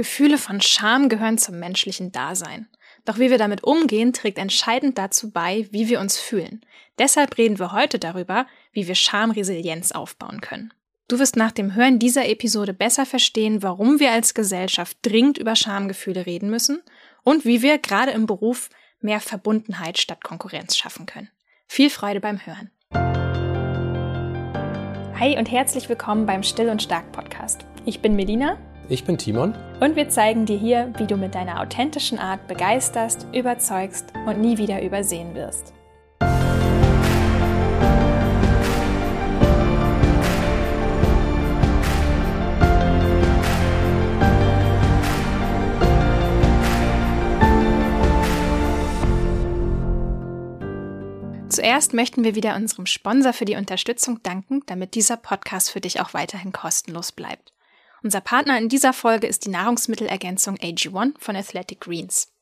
Gefühle von Scham gehören zum menschlichen Dasein. Doch wie wir damit umgehen, trägt entscheidend dazu bei, wie wir uns fühlen. Deshalb reden wir heute darüber, wie wir Schamresilienz aufbauen können. Du wirst nach dem Hören dieser Episode besser verstehen, warum wir als Gesellschaft dringend über Schamgefühle reden müssen und wie wir gerade im Beruf mehr Verbundenheit statt Konkurrenz schaffen können. Viel Freude beim Hören. Hi und herzlich willkommen beim Still und Stark Podcast. Ich bin Melina. Ich bin Timon. Und wir zeigen dir hier, wie du mit deiner authentischen Art begeisterst, überzeugst und nie wieder übersehen wirst. Zuerst möchten wir wieder unserem Sponsor für die Unterstützung danken, damit dieser Podcast für dich auch weiterhin kostenlos bleibt. Unser Partner in dieser Folge ist die Nahrungsmittelergänzung AG1 von Athletic Greens.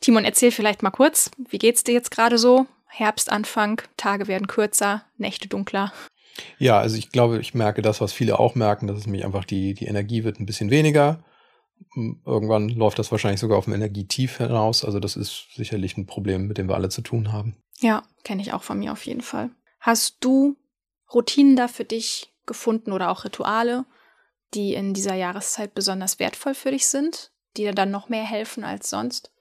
Timon, erzähl vielleicht mal kurz, wie geht's dir jetzt gerade so? Herbstanfang, Tage werden kürzer, Nächte dunkler. Ja, also ich glaube, ich merke das, was viele auch merken, dass es mich einfach die, die Energie wird ein bisschen weniger. Irgendwann läuft das wahrscheinlich sogar auf dem Energietief hinaus. Also das ist sicherlich ein Problem, mit dem wir alle zu tun haben. Ja, kenne ich auch von mir auf jeden Fall. Hast du Routinen da für dich gefunden oder auch Rituale, die in dieser Jahreszeit besonders wertvoll für dich sind, die dir dann noch mehr helfen als sonst?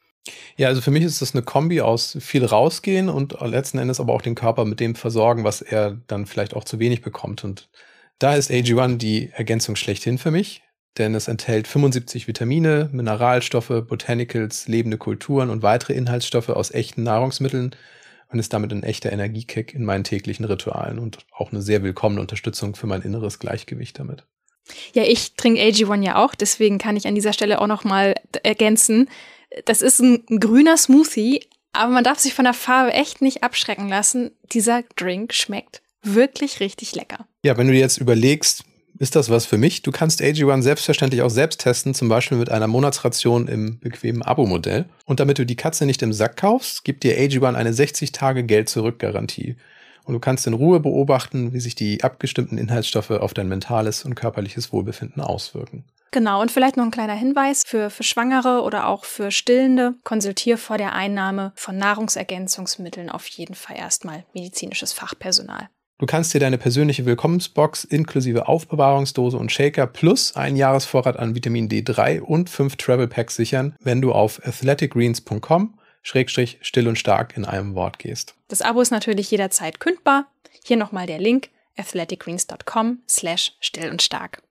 Ja, also für mich ist das eine Kombi aus viel rausgehen und letzten Endes aber auch den Körper mit dem versorgen, was er dann vielleicht auch zu wenig bekommt. Und da ist AG1 die Ergänzung schlechthin für mich, denn es enthält 75 Vitamine, Mineralstoffe, Botanicals, lebende Kulturen und weitere Inhaltsstoffe aus echten Nahrungsmitteln und ist damit ein echter Energiekick in meinen täglichen Ritualen und auch eine sehr willkommene Unterstützung für mein inneres Gleichgewicht damit. Ja, ich trinke AG1 ja auch, deswegen kann ich an dieser Stelle auch noch mal ergänzen. Das ist ein grüner Smoothie, aber man darf sich von der Farbe echt nicht abschrecken lassen. Dieser Drink schmeckt wirklich richtig lecker. Ja, wenn du jetzt überlegst, ist das was für mich? Du kannst AG1 selbstverständlich auch selbst testen, zum Beispiel mit einer Monatsration im bequemen Abo-Modell. Und damit du die Katze nicht im Sack kaufst, gibt dir AG1 eine 60-Tage-Geld-Zurück-Garantie. Und du kannst in Ruhe beobachten, wie sich die abgestimmten Inhaltsstoffe auf dein mentales und körperliches Wohlbefinden auswirken. Genau, und vielleicht noch ein kleiner Hinweis für, für Schwangere oder auch für Stillende. Konsultier vor der Einnahme von Nahrungsergänzungsmitteln auf jeden Fall erstmal medizinisches Fachpersonal. Du kannst dir deine persönliche Willkommensbox inklusive Aufbewahrungsdose und Shaker plus einen Jahresvorrat an Vitamin D3 und fünf Travel Packs sichern, wenn du auf athleticgreens.com Schrägstrich still und stark in einem Wort gehst. Das Abo ist natürlich jederzeit kündbar. Hier nochmal der Link athleticgreens.com slash still und stark.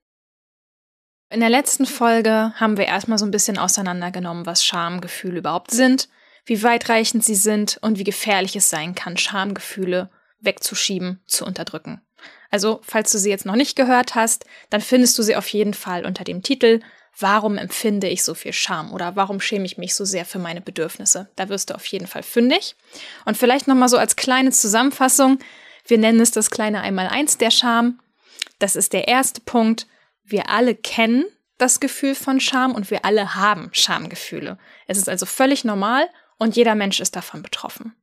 In der letzten Folge haben wir erstmal so ein bisschen auseinandergenommen, was Schamgefühle überhaupt sind, wie weitreichend sie sind und wie gefährlich es sein kann, Schamgefühle wegzuschieben, zu unterdrücken. Also, falls du sie jetzt noch nicht gehört hast, dann findest du sie auf jeden Fall unter dem Titel Warum empfinde ich so viel Scham oder warum schäme ich mich so sehr für meine Bedürfnisse? Da wirst du auf jeden Fall fündig. Und vielleicht nochmal so als kleine Zusammenfassung. Wir nennen es das kleine Einmaleins der Scham. Das ist der erste Punkt. Wir alle kennen das Gefühl von Scham und wir alle haben Schamgefühle. Es ist also völlig normal und jeder Mensch ist davon betroffen.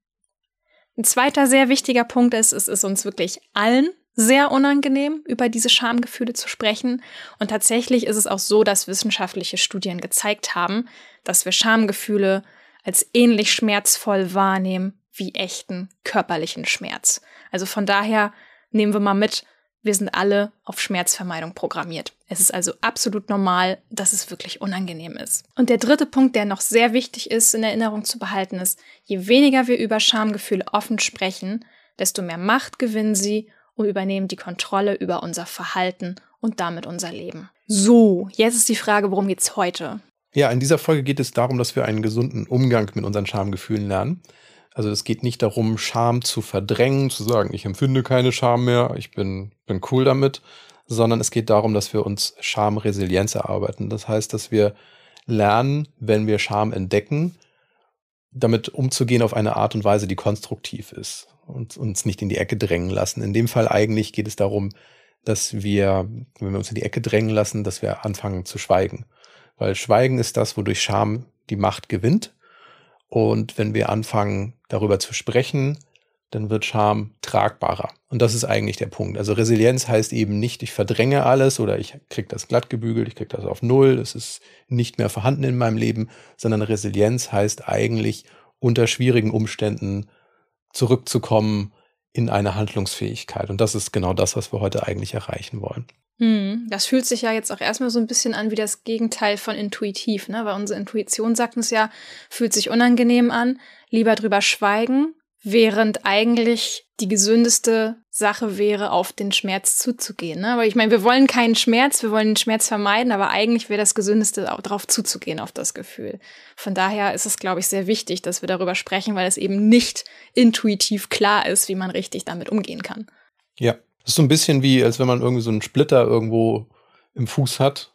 Ein zweiter sehr wichtiger Punkt ist, es ist uns wirklich allen sehr unangenehm, über diese Schamgefühle zu sprechen. Und tatsächlich ist es auch so, dass wissenschaftliche Studien gezeigt haben, dass wir Schamgefühle als ähnlich schmerzvoll wahrnehmen wie echten körperlichen Schmerz. Also von daher nehmen wir mal mit, wir sind alle auf Schmerzvermeidung programmiert. Es ist also absolut normal, dass es wirklich unangenehm ist. Und der dritte Punkt, der noch sehr wichtig ist, in Erinnerung zu behalten, ist, je weniger wir über Schamgefühle offen sprechen, desto mehr Macht gewinnen sie und übernehmen die Kontrolle über unser Verhalten und damit unser Leben. So, jetzt ist die Frage, worum geht's heute? Ja, in dieser Folge geht es darum, dass wir einen gesunden Umgang mit unseren Schamgefühlen lernen. Also es geht nicht darum, Scham zu verdrängen, zu sagen, ich empfinde keine Scham mehr, ich bin, bin cool damit, sondern es geht darum, dass wir uns Schamresilienz erarbeiten. Das heißt, dass wir lernen, wenn wir Scham entdecken, damit umzugehen auf eine Art und Weise, die konstruktiv ist und uns nicht in die Ecke drängen lassen. In dem Fall eigentlich geht es darum, dass wir, wenn wir uns in die Ecke drängen lassen, dass wir anfangen zu schweigen. Weil Schweigen ist das, wodurch Scham die Macht gewinnt und wenn wir anfangen, darüber zu sprechen, dann wird Scham tragbarer. Und das ist eigentlich der Punkt. Also Resilienz heißt eben nicht, ich verdränge alles oder ich kriege das glatt gebügelt, ich kriege das auf Null, es ist nicht mehr vorhanden in meinem Leben, sondern Resilienz heißt eigentlich unter schwierigen Umständen zurückzukommen in eine Handlungsfähigkeit. Und das ist genau das, was wir heute eigentlich erreichen wollen. Hm, das fühlt sich ja jetzt auch erstmal so ein bisschen an wie das Gegenteil von intuitiv, ne? Weil unsere Intuition sagt uns ja, fühlt sich unangenehm an, lieber drüber schweigen, während eigentlich die gesündeste Sache wäre, auf den Schmerz zuzugehen. Ne? Aber ich meine, wir wollen keinen Schmerz, wir wollen den Schmerz vermeiden, aber eigentlich wäre das Gesündeste, auch darauf zuzugehen, auf das Gefühl. Von daher ist es, glaube ich, sehr wichtig, dass wir darüber sprechen, weil es eben nicht intuitiv klar ist, wie man richtig damit umgehen kann. Ja, das ist so ein bisschen wie, als wenn man irgendwie so einen Splitter irgendwo im Fuß hat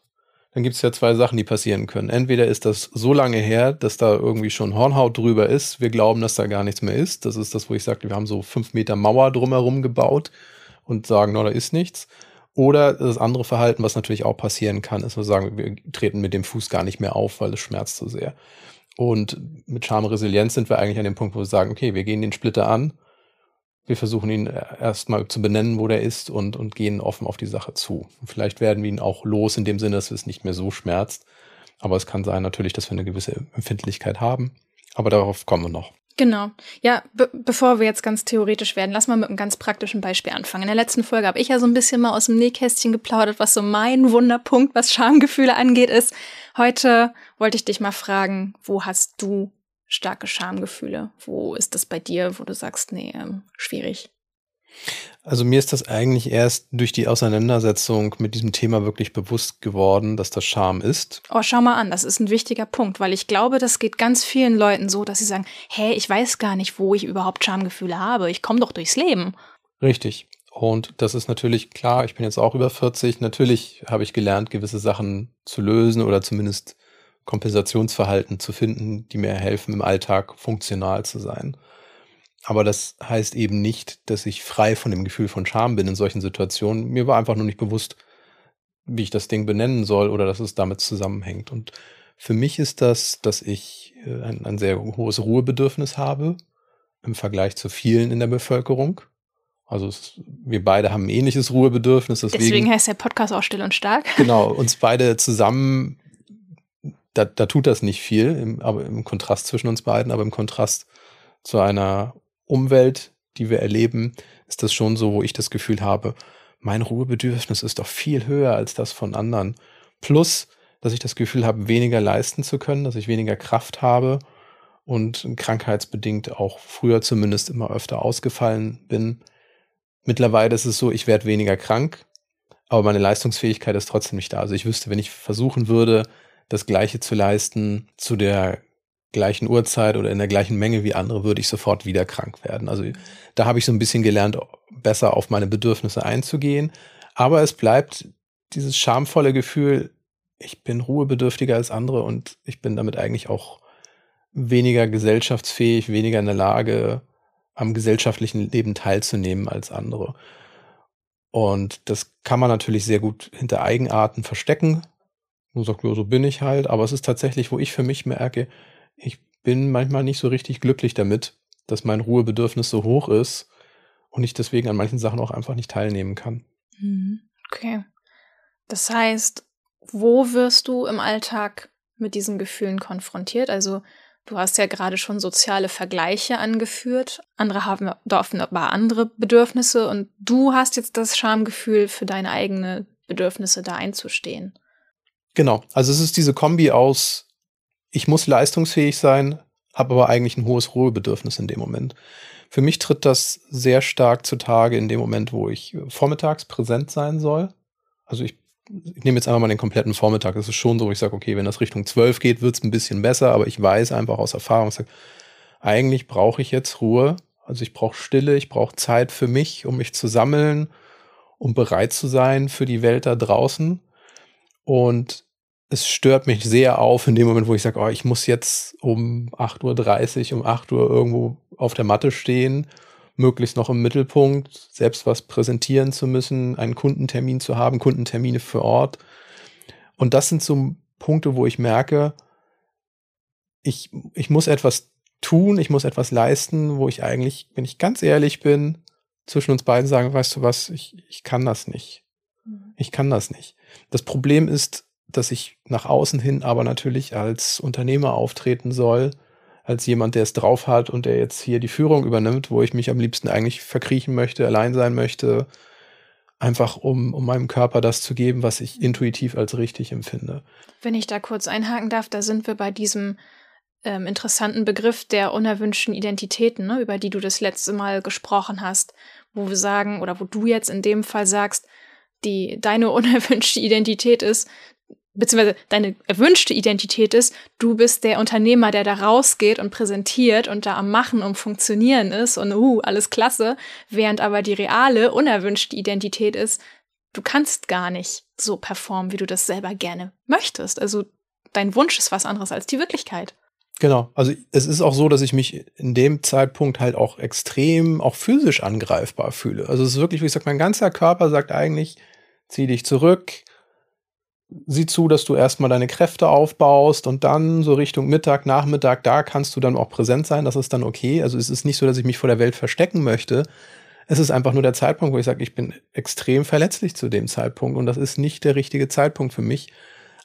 dann gibt es ja zwei Sachen, die passieren können. Entweder ist das so lange her, dass da irgendwie schon Hornhaut drüber ist. Wir glauben, dass da gar nichts mehr ist. Das ist das, wo ich sagte, wir haben so fünf Meter Mauer drumherum gebaut und sagen, no, da ist nichts. Oder das andere Verhalten, was natürlich auch passieren kann, ist, wir sagen, wir treten mit dem Fuß gar nicht mehr auf, weil es schmerzt so sehr. Und mit Schamresilienz sind wir eigentlich an dem Punkt, wo wir sagen, okay, wir gehen den Splitter an wir versuchen ihn erstmal zu benennen, wo der ist und, und gehen offen auf die Sache zu. Und vielleicht werden wir ihn auch los in dem Sinne, dass es nicht mehr so schmerzt. Aber es kann sein natürlich, dass wir eine gewisse Empfindlichkeit haben. Aber darauf kommen wir noch. Genau. Ja, be bevor wir jetzt ganz theoretisch werden, lass mal mit einem ganz praktischen Beispiel anfangen. In der letzten Folge habe ich ja so ein bisschen mal aus dem Nähkästchen geplaudert, was so mein Wunderpunkt, was Schamgefühle angeht, ist. Heute wollte ich dich mal fragen, wo hast du starke Schamgefühle? Wo ist das bei dir, wo du sagst, nee, ähm, schwierig? Also mir ist das eigentlich erst durch die Auseinandersetzung mit diesem Thema wirklich bewusst geworden, dass das Scham ist. Oh, schau mal an, das ist ein wichtiger Punkt, weil ich glaube, das geht ganz vielen Leuten so, dass sie sagen, hey, ich weiß gar nicht, wo ich überhaupt Schamgefühle habe. Ich komme doch durchs Leben. Richtig. Und das ist natürlich klar, ich bin jetzt auch über 40. Natürlich habe ich gelernt, gewisse Sachen zu lösen oder zumindest Kompensationsverhalten zu finden, die mir helfen, im Alltag funktional zu sein. Aber das heißt eben nicht, dass ich frei von dem Gefühl von Scham bin in solchen Situationen. Mir war einfach nur nicht bewusst, wie ich das Ding benennen soll oder dass es damit zusammenhängt. Und für mich ist das, dass ich äh, ein, ein sehr hohes Ruhebedürfnis habe im Vergleich zu vielen in der Bevölkerung. Also es, wir beide haben ein ähnliches Ruhebedürfnis. Deswegen, deswegen heißt der Podcast auch still und stark. Genau, uns beide zusammen da, da tut das nicht viel, im, aber im Kontrast zwischen uns beiden, aber im Kontrast zu einer Umwelt, die wir erleben, ist das schon so, wo ich das Gefühl habe, mein Ruhebedürfnis ist doch viel höher als das von anderen. Plus, dass ich das Gefühl habe, weniger leisten zu können, dass ich weniger Kraft habe und krankheitsbedingt auch früher zumindest immer öfter ausgefallen bin. Mittlerweile ist es so, ich werde weniger krank, aber meine Leistungsfähigkeit ist trotzdem nicht da. Also ich wüsste, wenn ich versuchen würde, das Gleiche zu leisten zu der gleichen Uhrzeit oder in der gleichen Menge wie andere, würde ich sofort wieder krank werden. Also da habe ich so ein bisschen gelernt, besser auf meine Bedürfnisse einzugehen. Aber es bleibt dieses schamvolle Gefühl, ich bin ruhebedürftiger als andere und ich bin damit eigentlich auch weniger gesellschaftsfähig, weniger in der Lage, am gesellschaftlichen Leben teilzunehmen als andere. Und das kann man natürlich sehr gut hinter Eigenarten verstecken, und sagt, ja, so bin ich halt. Aber es ist tatsächlich, wo ich für mich merke, ich bin manchmal nicht so richtig glücklich damit, dass mein Ruhebedürfnis so hoch ist und ich deswegen an manchen Sachen auch einfach nicht teilnehmen kann. Mhm. Okay. Das heißt, wo wirst du im Alltag mit diesen Gefühlen konfrontiert? Also du hast ja gerade schon soziale Vergleiche angeführt. Andere haben da offenbar andere Bedürfnisse und du hast jetzt das Schamgefühl, für deine eigenen Bedürfnisse da einzustehen. Genau. Also es ist diese Kombi aus, ich muss leistungsfähig sein, habe aber eigentlich ein hohes Ruhebedürfnis in dem Moment. Für mich tritt das sehr stark zutage in dem Moment, wo ich vormittags präsent sein soll. Also ich, ich nehme jetzt einfach mal den kompletten Vormittag. Es ist schon so, ich sage, okay, wenn das Richtung 12 geht, wird es ein bisschen besser, aber ich weiß einfach aus Erfahrung, ich sage, eigentlich brauche ich jetzt Ruhe. Also ich brauche Stille, ich brauche Zeit für mich, um mich zu sammeln, um bereit zu sein für die Welt da draußen. Und es stört mich sehr auf in dem Moment, wo ich sage, oh, ich muss jetzt um 8.30 Uhr, um 8 Uhr irgendwo auf der Matte stehen, möglichst noch im Mittelpunkt, selbst was präsentieren zu müssen, einen Kundentermin zu haben, Kundentermine für Ort. Und das sind so Punkte, wo ich merke, ich, ich muss etwas tun, ich muss etwas leisten, wo ich eigentlich, wenn ich ganz ehrlich bin, zwischen uns beiden sagen, weißt du was, ich, ich kann das nicht. Mhm. Ich kann das nicht. Das Problem ist, dass ich nach außen hin aber natürlich als Unternehmer auftreten soll, als jemand, der es drauf hat und der jetzt hier die Führung übernimmt, wo ich mich am liebsten eigentlich verkriechen möchte, allein sein möchte, einfach um, um meinem Körper das zu geben, was ich intuitiv als richtig empfinde. Wenn ich da kurz einhaken darf, da sind wir bei diesem ähm, interessanten Begriff der unerwünschten Identitäten, ne, über die du das letzte Mal gesprochen hast, wo wir sagen, oder wo du jetzt in dem Fall sagst, die deine unerwünschte Identität ist, beziehungsweise deine erwünschte Identität ist, du bist der Unternehmer, der da rausgeht und präsentiert und da am Machen und Funktionieren ist und uh, alles klasse, während aber die reale, unerwünschte Identität ist, du kannst gar nicht so performen, wie du das selber gerne möchtest. Also dein Wunsch ist was anderes als die Wirklichkeit. Genau, also es ist auch so, dass ich mich in dem Zeitpunkt halt auch extrem, auch physisch angreifbar fühle. Also es ist wirklich, wie ich sage, mein ganzer Körper sagt eigentlich, zieh dich zurück, sieh zu, dass du erstmal deine Kräfte aufbaust und dann so Richtung Mittag, Nachmittag, da kannst du dann auch präsent sein, das ist dann okay. Also es ist nicht so, dass ich mich vor der Welt verstecken möchte. Es ist einfach nur der Zeitpunkt, wo ich sage, ich bin extrem verletzlich zu dem Zeitpunkt und das ist nicht der richtige Zeitpunkt für mich.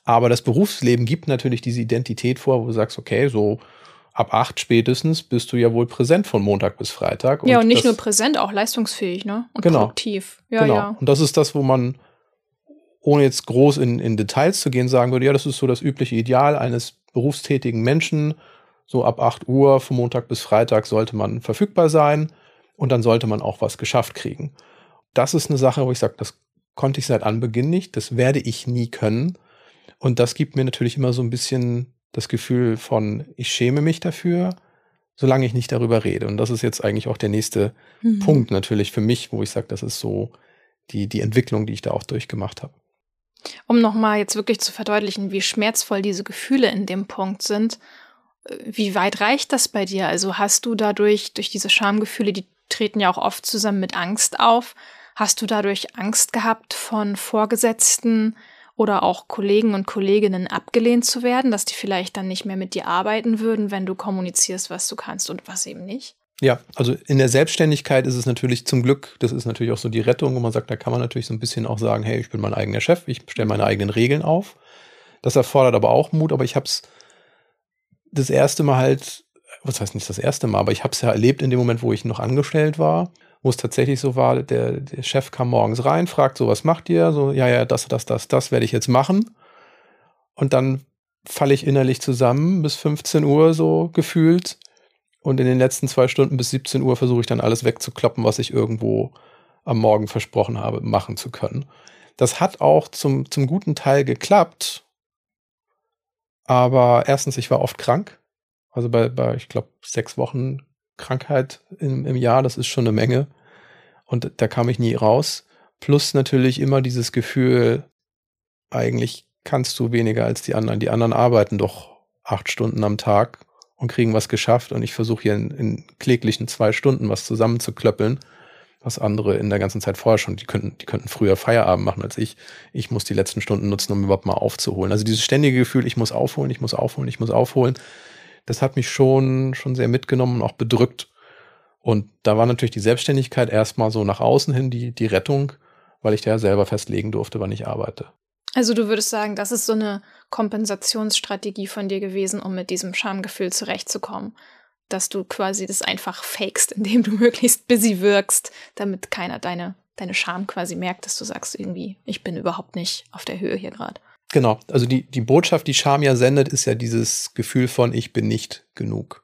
Aber das Berufsleben gibt natürlich diese Identität vor, wo du sagst, okay, so ab acht spätestens bist du ja wohl präsent von Montag bis Freitag. ja, und nicht nur präsent, auch leistungsfähig, ne? Und genau, produktiv. Ja, genau. ja. Und das ist das, wo man ohne jetzt groß in, in Details zu gehen, sagen würde, ja, das ist so das übliche Ideal eines berufstätigen Menschen. So ab 8 Uhr von Montag bis Freitag sollte man verfügbar sein und dann sollte man auch was geschafft kriegen. Das ist eine Sache, wo ich sage, das konnte ich seit Anbeginn nicht, das werde ich nie können. Und das gibt mir natürlich immer so ein bisschen das Gefühl von, ich schäme mich dafür, solange ich nicht darüber rede. Und das ist jetzt eigentlich auch der nächste mhm. Punkt natürlich für mich, wo ich sage, das ist so die, die Entwicklung, die ich da auch durchgemacht habe. Um nochmal jetzt wirklich zu verdeutlichen, wie schmerzvoll diese Gefühle in dem Punkt sind, wie weit reicht das bei dir? Also hast du dadurch, durch diese Schamgefühle, die treten ja auch oft zusammen mit Angst auf, hast du dadurch Angst gehabt, von Vorgesetzten oder auch Kollegen und Kolleginnen abgelehnt zu werden, dass die vielleicht dann nicht mehr mit dir arbeiten würden, wenn du kommunizierst, was du kannst und was eben nicht? Ja, also in der Selbstständigkeit ist es natürlich zum Glück, das ist natürlich auch so die Rettung, wo man sagt, da kann man natürlich so ein bisschen auch sagen, hey, ich bin mein eigener Chef, ich stelle meine eigenen Regeln auf. Das erfordert aber auch Mut, aber ich habe es das erste Mal halt, was heißt nicht das erste Mal, aber ich habe es ja erlebt in dem Moment, wo ich noch angestellt war, wo es tatsächlich so war, der, der Chef kam morgens rein, fragt so, was macht ihr? So, ja, ja, das, das, das, das werde ich jetzt machen. Und dann falle ich innerlich zusammen bis 15 Uhr so gefühlt und in den letzten zwei Stunden bis 17 Uhr versuche ich dann alles wegzukloppen, was ich irgendwo am Morgen versprochen habe, machen zu können. Das hat auch zum, zum guten Teil geklappt. Aber erstens, ich war oft krank. Also bei, bei ich glaube, sechs Wochen Krankheit im, im Jahr, das ist schon eine Menge. Und da kam ich nie raus. Plus natürlich immer dieses Gefühl, eigentlich kannst du weniger als die anderen. Die anderen arbeiten doch acht Stunden am Tag und kriegen was geschafft und ich versuche hier in, in kläglichen zwei Stunden was zusammenzuklöppeln, was andere in der ganzen Zeit vorher schon, die könnten, die könnten früher Feierabend machen als ich. Ich muss die letzten Stunden nutzen, um überhaupt mal aufzuholen. Also dieses ständige Gefühl, ich muss aufholen, ich muss aufholen, ich muss aufholen, das hat mich schon, schon sehr mitgenommen und auch bedrückt. Und da war natürlich die Selbstständigkeit erstmal so nach außen hin die, die Rettung, weil ich da selber festlegen durfte, wann ich arbeite. Also du würdest sagen, das ist so eine Kompensationsstrategie von dir gewesen, um mit diesem Schamgefühl zurechtzukommen. Dass du quasi das einfach fakest, indem du möglichst busy wirkst, damit keiner deine, deine Scham quasi merkt, dass du sagst irgendwie, ich bin überhaupt nicht auf der Höhe hier gerade. Genau, also die, die Botschaft, die Scham ja sendet, ist ja dieses Gefühl von, ich bin nicht genug.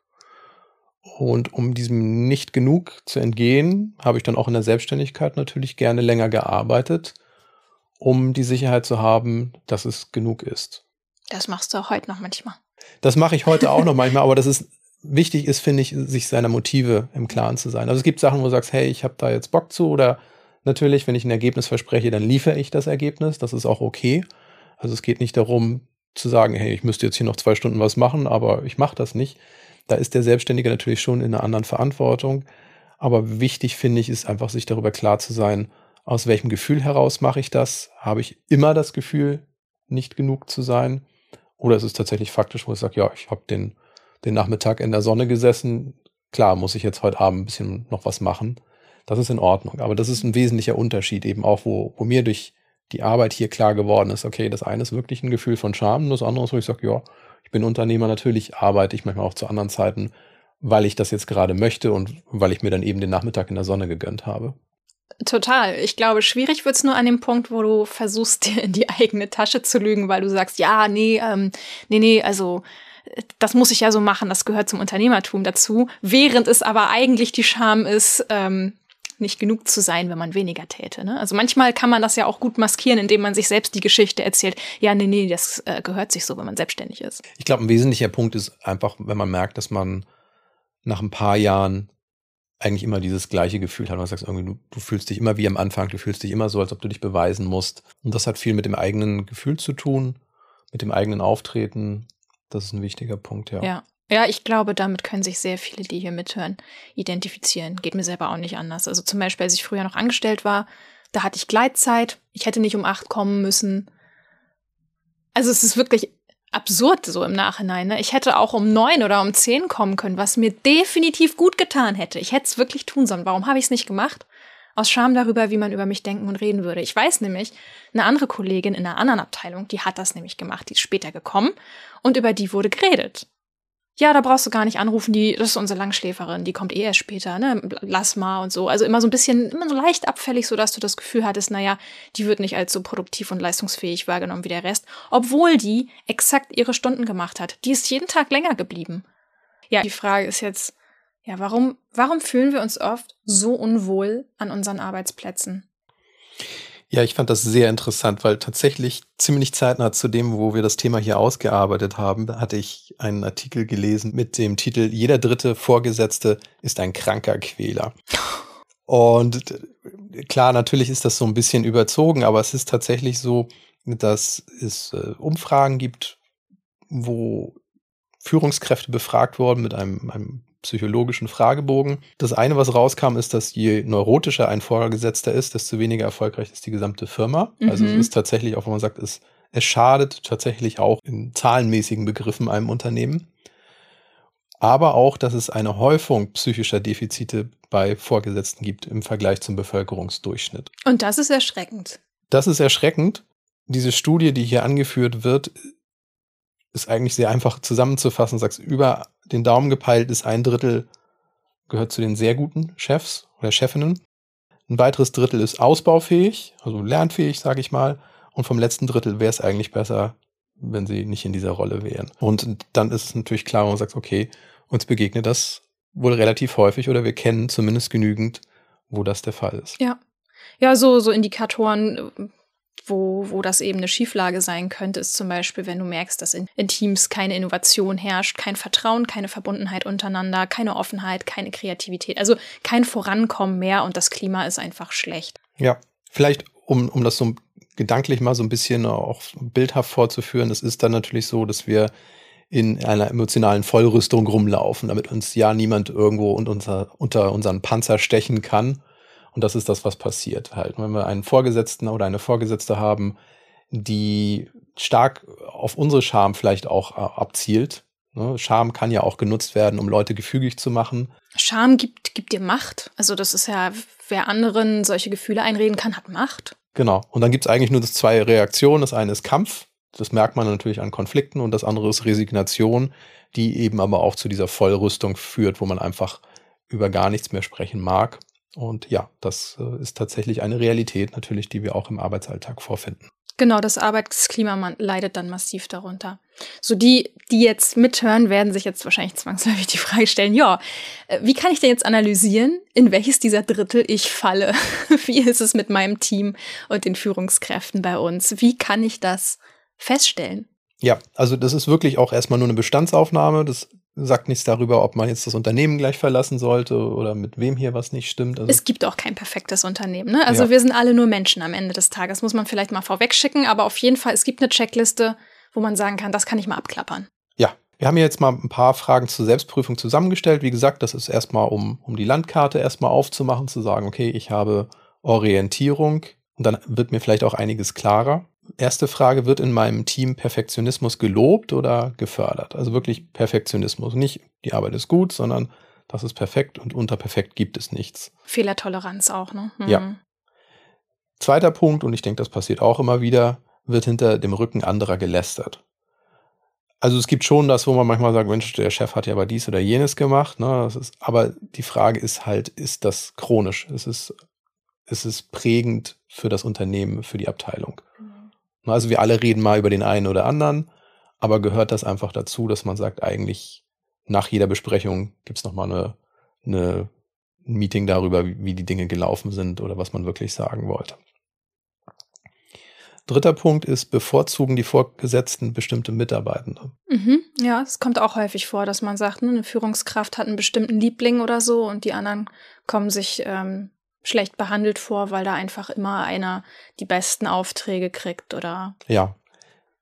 Und um diesem nicht genug zu entgehen, habe ich dann auch in der Selbstständigkeit natürlich gerne länger gearbeitet um die Sicherheit zu haben, dass es genug ist. Das machst du auch heute noch manchmal. Das mache ich heute auch noch manchmal, aber das ist wichtig ist, finde ich, sich seiner Motive im Klaren zu sein. Also es gibt Sachen, wo du sagst, hey, ich habe da jetzt Bock zu oder natürlich, wenn ich ein Ergebnis verspreche, dann liefere ich das Ergebnis. Das ist auch okay. Also es geht nicht darum zu sagen, hey, ich müsste jetzt hier noch zwei Stunden was machen, aber ich mache das nicht. Da ist der Selbstständige natürlich schon in einer anderen Verantwortung. Aber wichtig finde ich, ist einfach sich darüber klar zu sein, aus welchem Gefühl heraus mache ich das? Habe ich immer das Gefühl, nicht genug zu sein? Oder ist es tatsächlich faktisch, wo ich sage, ja, ich habe den den Nachmittag in der Sonne gesessen. Klar, muss ich jetzt heute Abend ein bisschen noch was machen. Das ist in Ordnung. Aber das ist ein wesentlicher Unterschied eben auch, wo, wo mir durch die Arbeit hier klar geworden ist, okay, das eine ist wirklich ein Gefühl von Scham, das andere ist, wo ich sage, ja, ich bin Unternehmer, natürlich arbeite ich manchmal auch zu anderen Zeiten, weil ich das jetzt gerade möchte und weil ich mir dann eben den Nachmittag in der Sonne gegönnt habe. Total. Ich glaube, schwierig wird's nur an dem Punkt, wo du versuchst, dir in die eigene Tasche zu lügen, weil du sagst, ja, nee, ähm, nee, nee, also das muss ich ja so machen, das gehört zum Unternehmertum dazu, während es aber eigentlich die Scham ist, ähm, nicht genug zu sein, wenn man weniger täte. Ne? Also manchmal kann man das ja auch gut maskieren, indem man sich selbst die Geschichte erzählt. Ja, nee, nee, das äh, gehört sich so, wenn man selbstständig ist. Ich glaube, ein wesentlicher Punkt ist einfach, wenn man merkt, dass man nach ein paar Jahren eigentlich immer dieses gleiche Gefühl hat. Du sagst irgendwie, du, du, fühlst dich immer wie am Anfang, du fühlst dich immer so, als ob du dich beweisen musst. Und das hat viel mit dem eigenen Gefühl zu tun, mit dem eigenen Auftreten. Das ist ein wichtiger Punkt, ja. Ja. Ja, ich glaube, damit können sich sehr viele, die hier mithören, identifizieren. Geht mir selber auch nicht anders. Also zum Beispiel, als ich früher noch angestellt war, da hatte ich Gleitzeit. Ich hätte nicht um acht kommen müssen. Also es ist wirklich absurd so im Nachhinein. Ne? Ich hätte auch um neun oder um zehn kommen können, was mir definitiv gut getan hätte. Ich hätte es wirklich tun sollen. Warum habe ich es nicht gemacht? Aus Scham darüber, wie man über mich denken und reden würde. Ich weiß nämlich, eine andere Kollegin in einer anderen Abteilung, die hat das nämlich gemacht, die ist später gekommen und über die wurde geredet. Ja, da brauchst du gar nicht anrufen, die, das ist unsere Langschläferin, die kommt eh erst später, ne? Lass mal und so. Also immer so ein bisschen, immer so leicht abfällig, so dass du das Gefühl hattest, naja, die wird nicht als so produktiv und leistungsfähig wahrgenommen wie der Rest, obwohl die exakt ihre Stunden gemacht hat. Die ist jeden Tag länger geblieben. Ja, die Frage ist jetzt, ja, warum, warum fühlen wir uns oft so unwohl an unseren Arbeitsplätzen? Ja, ich fand das sehr interessant, weil tatsächlich ziemlich zeitnah zu dem, wo wir das Thema hier ausgearbeitet haben, hatte ich einen Artikel gelesen mit dem Titel Jeder dritte Vorgesetzte ist ein kranker Quäler. Und äh, klar, natürlich ist das so ein bisschen überzogen, aber es ist tatsächlich so, dass es äh, Umfragen gibt, wo Führungskräfte befragt wurden mit einem, einem psychologischen Fragebogen. Das eine, was rauskam, ist, dass je neurotischer ein Vorgesetzter ist, desto weniger erfolgreich ist die gesamte Firma. Mhm. Also es ist tatsächlich auch, wenn man sagt, es, es schadet tatsächlich auch in zahlenmäßigen Begriffen einem Unternehmen. Aber auch, dass es eine Häufung psychischer Defizite bei Vorgesetzten gibt im Vergleich zum Bevölkerungsdurchschnitt. Und das ist erschreckend. Das ist erschreckend. Diese Studie, die hier angeführt wird, ist eigentlich sehr einfach zusammenzufassen. Sagst, über den Daumen gepeilt ist ein Drittel gehört zu den sehr guten Chefs oder Chefinnen. Ein weiteres Drittel ist ausbaufähig, also lernfähig, sage ich mal. Und vom letzten Drittel wäre es eigentlich besser, wenn sie nicht in dieser Rolle wären. Und dann ist es natürlich klar, wenn man sagt, okay, uns begegnet das wohl relativ häufig oder wir kennen zumindest genügend, wo das der Fall ist. Ja. Ja, so, so Indikatoren wo, wo das eben eine Schieflage sein könnte, ist zum Beispiel, wenn du merkst, dass in, in, Teams keine Innovation herrscht, kein Vertrauen, keine Verbundenheit untereinander, keine Offenheit, keine Kreativität, also kein Vorankommen mehr und das Klima ist einfach schlecht. Ja, vielleicht, um, um das so gedanklich mal so ein bisschen auch bildhaft vorzuführen, es ist dann natürlich so, dass wir in einer emotionalen Vollrüstung rumlaufen, damit uns ja niemand irgendwo unter, unter unseren Panzer stechen kann und das ist das, was passiert halt. Wenn wir einen Vorgesetzten oder eine Vorgesetzte haben, die stark auf unsere Scham vielleicht auch äh, abzielt. Ne? Scham kann ja auch genutzt werden, um Leute gefügig zu machen. Scham gibt, gibt dir Macht. Also das ist ja, wer anderen solche Gefühle einreden kann, hat Macht. Genau. Und dann gibt es eigentlich nur das zwei Reaktionen. Das eine ist Kampf. Das merkt man natürlich an Konflikten. Und das andere ist Resignation, die eben aber auch zu dieser Vollrüstung führt, wo man einfach über gar nichts mehr sprechen mag. Und ja, das äh, ist tatsächlich eine Realität natürlich, die wir auch im Arbeitsalltag vorfinden. Genau, das Arbeitsklima leidet dann massiv darunter. So die, die jetzt mithören, werden sich jetzt wahrscheinlich zwangsläufig die Frage stellen, ja, äh, wie kann ich denn jetzt analysieren, in welches dieser Drittel ich falle? Wie ist es mit meinem Team und den Führungskräften bei uns? Wie kann ich das feststellen? Ja, also das ist wirklich auch erstmal nur eine Bestandsaufnahme. Das sagt nichts darüber, ob man jetzt das Unternehmen gleich verlassen sollte oder mit wem hier was nicht stimmt. Also es gibt auch kein perfektes Unternehmen. Ne? Also ja. wir sind alle nur Menschen am Ende des Tages, muss man vielleicht mal vorwegschicken, aber auf jeden Fall, es gibt eine Checkliste, wo man sagen kann, das kann ich mal abklappern. Ja, wir haben hier jetzt mal ein paar Fragen zur Selbstprüfung zusammengestellt. Wie gesagt, das ist erstmal, um, um die Landkarte erstmal aufzumachen, zu sagen, okay, ich habe Orientierung und dann wird mir vielleicht auch einiges klarer. Erste Frage, wird in meinem Team Perfektionismus gelobt oder gefördert? Also wirklich Perfektionismus. Nicht die Arbeit ist gut, sondern das ist perfekt und unter perfekt gibt es nichts. Fehlertoleranz auch, ne? Mhm. Ja. Zweiter Punkt, und ich denke, das passiert auch immer wieder, wird hinter dem Rücken anderer gelästert. Also es gibt schon das, wo man manchmal sagt, Mensch, der Chef hat ja aber dies oder jenes gemacht. Ne? Ist, aber die Frage ist halt, ist das chronisch? Ist es, ist es prägend für das Unternehmen, für die Abteilung? Mhm. Also wir alle reden mal über den einen oder anderen, aber gehört das einfach dazu, dass man sagt, eigentlich nach jeder Besprechung gibt es nochmal eine, eine, ein Meeting darüber, wie, die Dinge gelaufen sind oder was man wirklich sagen wollte. Dritter Punkt ist, bevorzugen die Vorgesetzten bestimmte Mitarbeitende. Mhm, ja, es kommt auch häufig vor, dass man sagt, ne, eine Führungskraft hat einen bestimmten Liebling oder so und die anderen kommen sich ähm, schlecht behandelt vor, weil da einfach immer einer die besten Aufträge kriegt oder. Ja.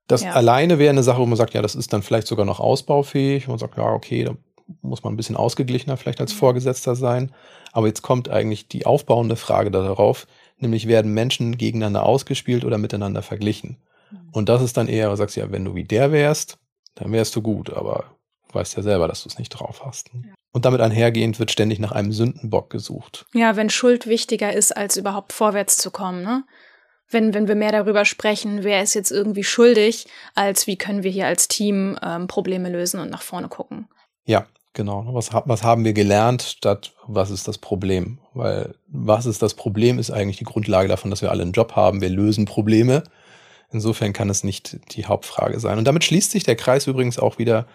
Das ja. alleine wäre eine Sache, wo man sagt, ja, das ist dann vielleicht sogar noch ausbaufähig. Man sagt, ja, okay, da muss man ein bisschen ausgeglichener vielleicht als mhm. Vorgesetzter sein. Aber jetzt kommt eigentlich die aufbauende Frage darauf, nämlich werden Menschen gegeneinander ausgespielt oder miteinander verglichen. Mhm. Und das ist dann eher, du sagst ja, wenn du wie der wärst, dann wärst du gut, aber du weißt ja selber, dass du es nicht drauf hast. Ja. Und damit einhergehend wird ständig nach einem Sündenbock gesucht. Ja, wenn Schuld wichtiger ist, als überhaupt vorwärts zu kommen, ne? Wenn, wenn wir mehr darüber sprechen, wer ist jetzt irgendwie schuldig, als wie können wir hier als Team ähm, Probleme lösen und nach vorne gucken. Ja, Genau. Was, was haben wir gelernt, statt was ist das Problem? Weil was ist das Problem, ist eigentlich die Grundlage davon, dass wir alle einen Job haben. Wir lösen Probleme. Insofern kann es nicht die Hauptfrage sein. Und damit schließt sich der Kreis übrigens auch wieder,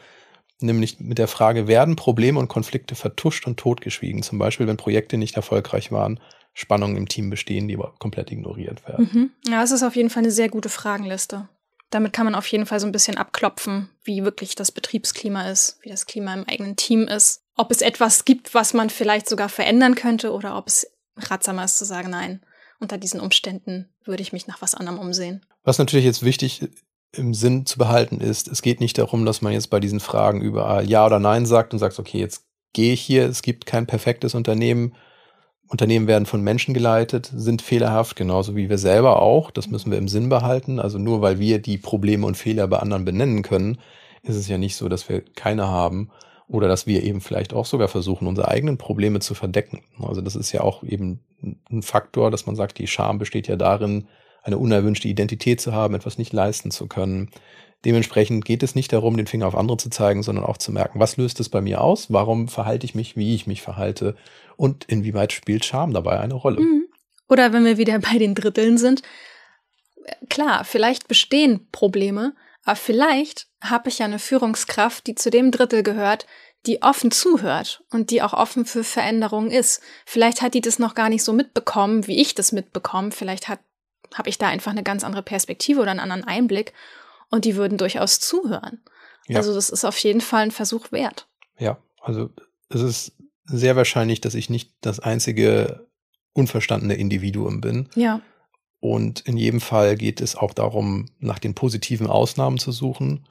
nämlich mit der Frage, werden Probleme und Konflikte vertuscht und totgeschwiegen? Zum Beispiel, wenn Projekte nicht erfolgreich waren, Spannungen im Team bestehen, die aber komplett ignoriert werden. Mhm. Ja, es ist auf jeden Fall eine sehr gute Fragenliste. Damit kann man auf jeden Fall so ein bisschen abklopfen, wie wirklich das Betriebsklima ist, wie das Klima im eigenen Team ist. Ob es etwas gibt, was man vielleicht sogar verändern könnte oder ob es ratsamer ist zu sagen, nein, unter diesen Umständen würde ich mich nach was anderem umsehen. Was natürlich jetzt wichtig im Sinn zu behalten ist, es geht nicht darum, dass man jetzt bei diesen Fragen überall Ja oder Nein sagt und sagt, okay, jetzt gehe ich hier, es gibt kein perfektes Unternehmen, Unternehmen werden von Menschen geleitet, sind fehlerhaft, genauso wie wir selber auch. Das müssen wir im Sinn behalten. Also nur weil wir die Probleme und Fehler bei anderen benennen können, ist es ja nicht so, dass wir keine haben oder dass wir eben vielleicht auch sogar versuchen, unsere eigenen Probleme zu verdecken. Also das ist ja auch eben ein Faktor, dass man sagt, die Scham besteht ja darin, eine unerwünschte Identität zu haben, etwas nicht leisten zu können. Dementsprechend geht es nicht darum, den Finger auf andere zu zeigen, sondern auch zu merken, was löst es bei mir aus? Warum verhalte ich mich, wie ich mich verhalte? Und inwieweit spielt Scham dabei eine Rolle? Mhm. Oder wenn wir wieder bei den Dritteln sind, klar, vielleicht bestehen Probleme, aber vielleicht habe ich ja eine Führungskraft, die zu dem Drittel gehört, die offen zuhört und die auch offen für Veränderungen ist. Vielleicht hat die das noch gar nicht so mitbekommen, wie ich das mitbekomme. Vielleicht hat habe ich da einfach eine ganz andere Perspektive oder einen anderen Einblick und die würden durchaus zuhören. Ja. Also das ist auf jeden Fall ein Versuch wert. Ja, also es ist sehr wahrscheinlich, dass ich nicht das einzige unverstandene Individuum bin. Ja. Und in jedem Fall geht es auch darum, nach den positiven Ausnahmen zu suchen,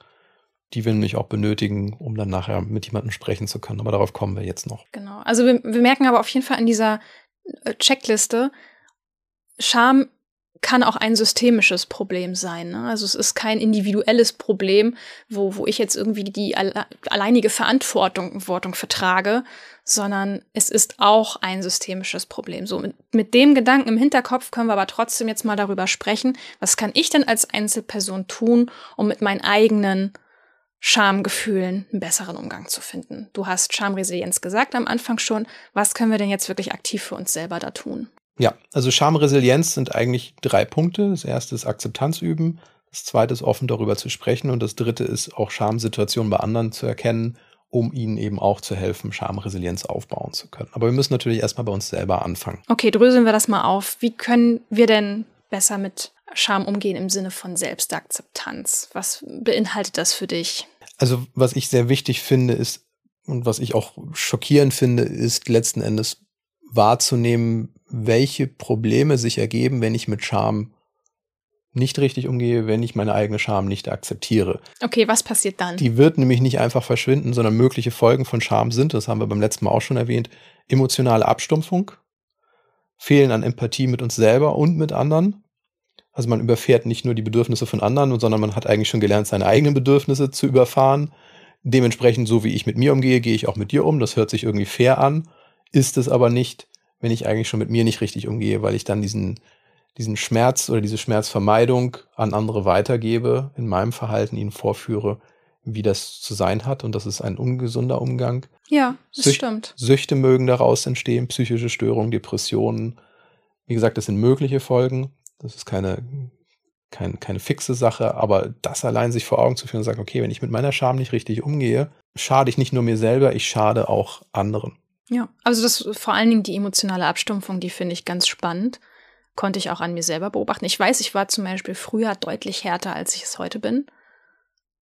die wir nämlich auch benötigen, um dann nachher mit jemandem sprechen zu können. Aber darauf kommen wir jetzt noch. Genau. Also wir, wir merken aber auf jeden Fall an dieser äh, Checkliste, Scham kann auch ein systemisches Problem sein. Ne? Also es ist kein individuelles Problem, wo, wo ich jetzt irgendwie die alle, alleinige Verantwortung Verantwortung vertrage, sondern es ist auch ein systemisches Problem. So mit, mit dem Gedanken im Hinterkopf können wir aber trotzdem jetzt mal darüber sprechen, was kann ich denn als Einzelperson tun, um mit meinen eigenen Schamgefühlen einen besseren Umgang zu finden. Du hast Schamresilienz gesagt am Anfang schon. Was können wir denn jetzt wirklich aktiv für uns selber da tun? Ja, also Schamresilienz sind eigentlich drei Punkte. Das erste ist Akzeptanz üben, das zweite ist offen darüber zu sprechen und das dritte ist auch Schamsituationen bei anderen zu erkennen, um ihnen eben auch zu helfen, Schamresilienz aufbauen zu können. Aber wir müssen natürlich erstmal bei uns selber anfangen. Okay, dröseln wir das mal auf. Wie können wir denn besser mit Scham umgehen im Sinne von Selbstakzeptanz? Was beinhaltet das für dich? Also, was ich sehr wichtig finde, ist, und was ich auch schockierend finde, ist letzten Endes wahrzunehmen, welche Probleme sich ergeben, wenn ich mit Scham nicht richtig umgehe, wenn ich meine eigene Scham nicht akzeptiere. Okay, was passiert dann? Die wird nämlich nicht einfach verschwinden, sondern mögliche Folgen von Scham sind, das haben wir beim letzten Mal auch schon erwähnt, emotionale Abstumpfung, Fehlen an Empathie mit uns selber und mit anderen. Also man überfährt nicht nur die Bedürfnisse von anderen, sondern man hat eigentlich schon gelernt, seine eigenen Bedürfnisse zu überfahren. Dementsprechend, so wie ich mit mir umgehe, gehe ich auch mit dir um. Das hört sich irgendwie fair an, ist es aber nicht, wenn ich eigentlich schon mit mir nicht richtig umgehe, weil ich dann diesen, diesen Schmerz oder diese Schmerzvermeidung an andere weitergebe, in meinem Verhalten ihnen vorführe, wie das zu sein hat. Und das ist ein ungesunder Umgang. Ja, das Sücht, stimmt. Süchte mögen daraus entstehen, psychische Störungen, Depressionen. Wie gesagt, das sind mögliche Folgen. Das ist keine, kein, keine fixe Sache, aber das allein sich vor Augen zu führen und sagen, okay, wenn ich mit meiner Scham nicht richtig umgehe, schade ich nicht nur mir selber, ich schade auch anderen. Ja, also das vor allen Dingen die emotionale Abstumpfung, die finde ich ganz spannend. Konnte ich auch an mir selber beobachten. Ich weiß, ich war zum Beispiel früher deutlich härter, als ich es heute bin.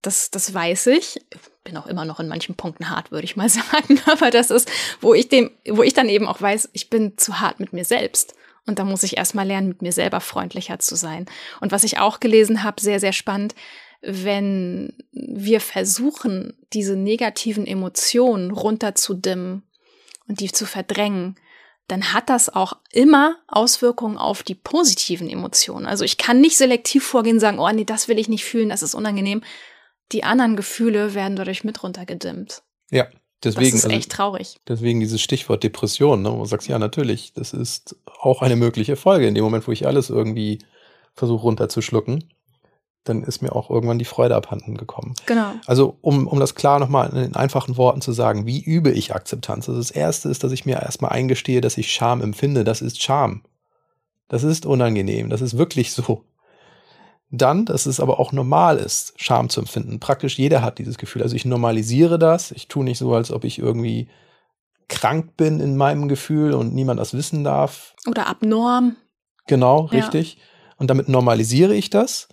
Das, das weiß ich. Bin auch immer noch in manchen Punkten hart, würde ich mal sagen. Aber das ist, wo ich dem, wo ich dann eben auch weiß, ich bin zu hart mit mir selbst. Und da muss ich erstmal lernen, mit mir selber freundlicher zu sein. Und was ich auch gelesen habe, sehr, sehr spannend, wenn wir versuchen, diese negativen Emotionen runterzudimmen und die zu verdrängen, dann hat das auch immer Auswirkungen auf die positiven Emotionen. Also ich kann nicht selektiv vorgehen und sagen, oh nee, das will ich nicht fühlen, das ist unangenehm. Die anderen Gefühle werden dadurch mit runtergedimmt. Ja, Deswegen, das ist also echt traurig. Deswegen dieses Stichwort Depression, ne, wo du sagst, ja, natürlich, das ist auch eine mögliche Folge. In dem Moment, wo ich alles irgendwie versuche runterzuschlucken, dann ist mir auch irgendwann die Freude abhanden gekommen. Genau. Also, um, um das klar nochmal in einfachen Worten zu sagen, wie übe ich Akzeptanz? Also das erste ist, dass ich mir erstmal eingestehe, dass ich Scham empfinde. Das ist Scham. Das ist unangenehm. Das ist wirklich so dann, dass es aber auch normal ist, Scham zu empfinden. Praktisch jeder hat dieses Gefühl. Also ich normalisiere das. Ich tue nicht so, als ob ich irgendwie krank bin in meinem Gefühl und niemand das wissen darf. Oder abnorm. Genau, richtig. Ja. Und damit normalisiere ich das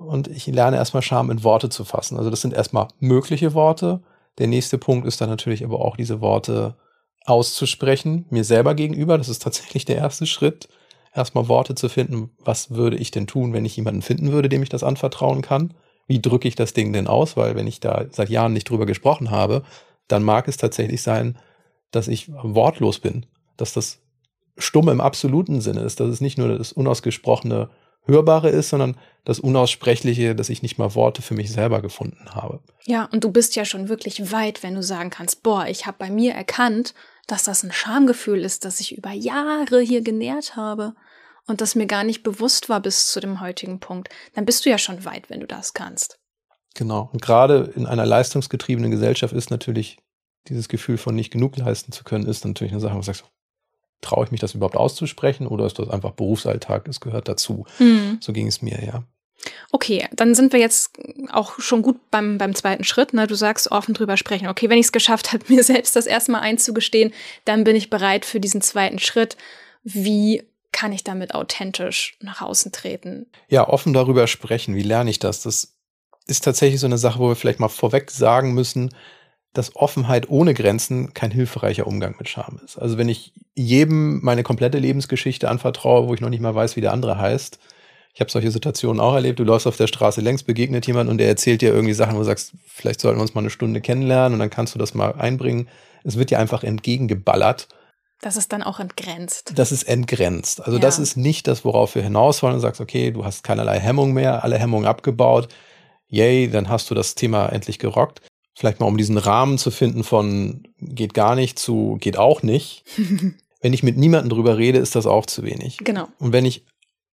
und ich lerne erstmal Scham in Worte zu fassen. Also das sind erstmal mögliche Worte. Der nächste Punkt ist dann natürlich aber auch diese Worte auszusprechen, mir selber gegenüber. Das ist tatsächlich der erste Schritt erstmal Worte zu finden, was würde ich denn tun, wenn ich jemanden finden würde, dem ich das anvertrauen kann? Wie drücke ich das Ding denn aus? Weil wenn ich da seit Jahren nicht drüber gesprochen habe, dann mag es tatsächlich sein, dass ich wortlos bin, dass das stumm im absoluten Sinne ist, dass es nicht nur das unausgesprochene Hörbare ist, sondern das Unaussprechliche, dass ich nicht mal Worte für mich selber gefunden habe. Ja, und du bist ja schon wirklich weit, wenn du sagen kannst, boah, ich habe bei mir erkannt, dass das ein Schamgefühl ist, das ich über Jahre hier genährt habe und das mir gar nicht bewusst war bis zu dem heutigen Punkt, dann bist du ja schon weit, wenn du das kannst. Genau. Und gerade in einer leistungsgetriebenen Gesellschaft ist natürlich dieses Gefühl von nicht genug leisten zu können, ist natürlich eine Sache, wo du sagst, traue ich mich das überhaupt auszusprechen oder ist das einfach Berufsalltag, es gehört dazu. Mhm. So ging es mir, ja. Okay, dann sind wir jetzt auch schon gut beim, beim zweiten Schritt. Ne? Du sagst offen drüber sprechen. Okay, wenn ich es geschafft habe, mir selbst das erstmal einzugestehen, dann bin ich bereit für diesen zweiten Schritt. Wie kann ich damit authentisch nach außen treten? Ja, offen darüber sprechen. Wie lerne ich das? Das ist tatsächlich so eine Sache, wo wir vielleicht mal vorweg sagen müssen, dass Offenheit ohne Grenzen kein hilfreicher Umgang mit Scham ist. Also wenn ich jedem meine komplette Lebensgeschichte anvertraue, wo ich noch nicht mal weiß, wie der andere heißt, ich habe solche Situationen auch erlebt. Du läufst auf der Straße längs, begegnet jemand und der erzählt dir irgendwie Sachen, wo du sagst, vielleicht sollten wir uns mal eine Stunde kennenlernen und dann kannst du das mal einbringen. Es wird dir einfach entgegengeballert. Das ist dann auch entgrenzt. Das ist entgrenzt. Also ja. das ist nicht das, worauf wir hinaus wollen und sagst, okay, du hast keinerlei Hemmung mehr, alle Hemmungen abgebaut. Yay, dann hast du das Thema endlich gerockt. Vielleicht mal um diesen Rahmen zu finden von geht gar nicht zu geht auch nicht. wenn ich mit niemandem drüber rede, ist das auch zu wenig. Genau. Und wenn ich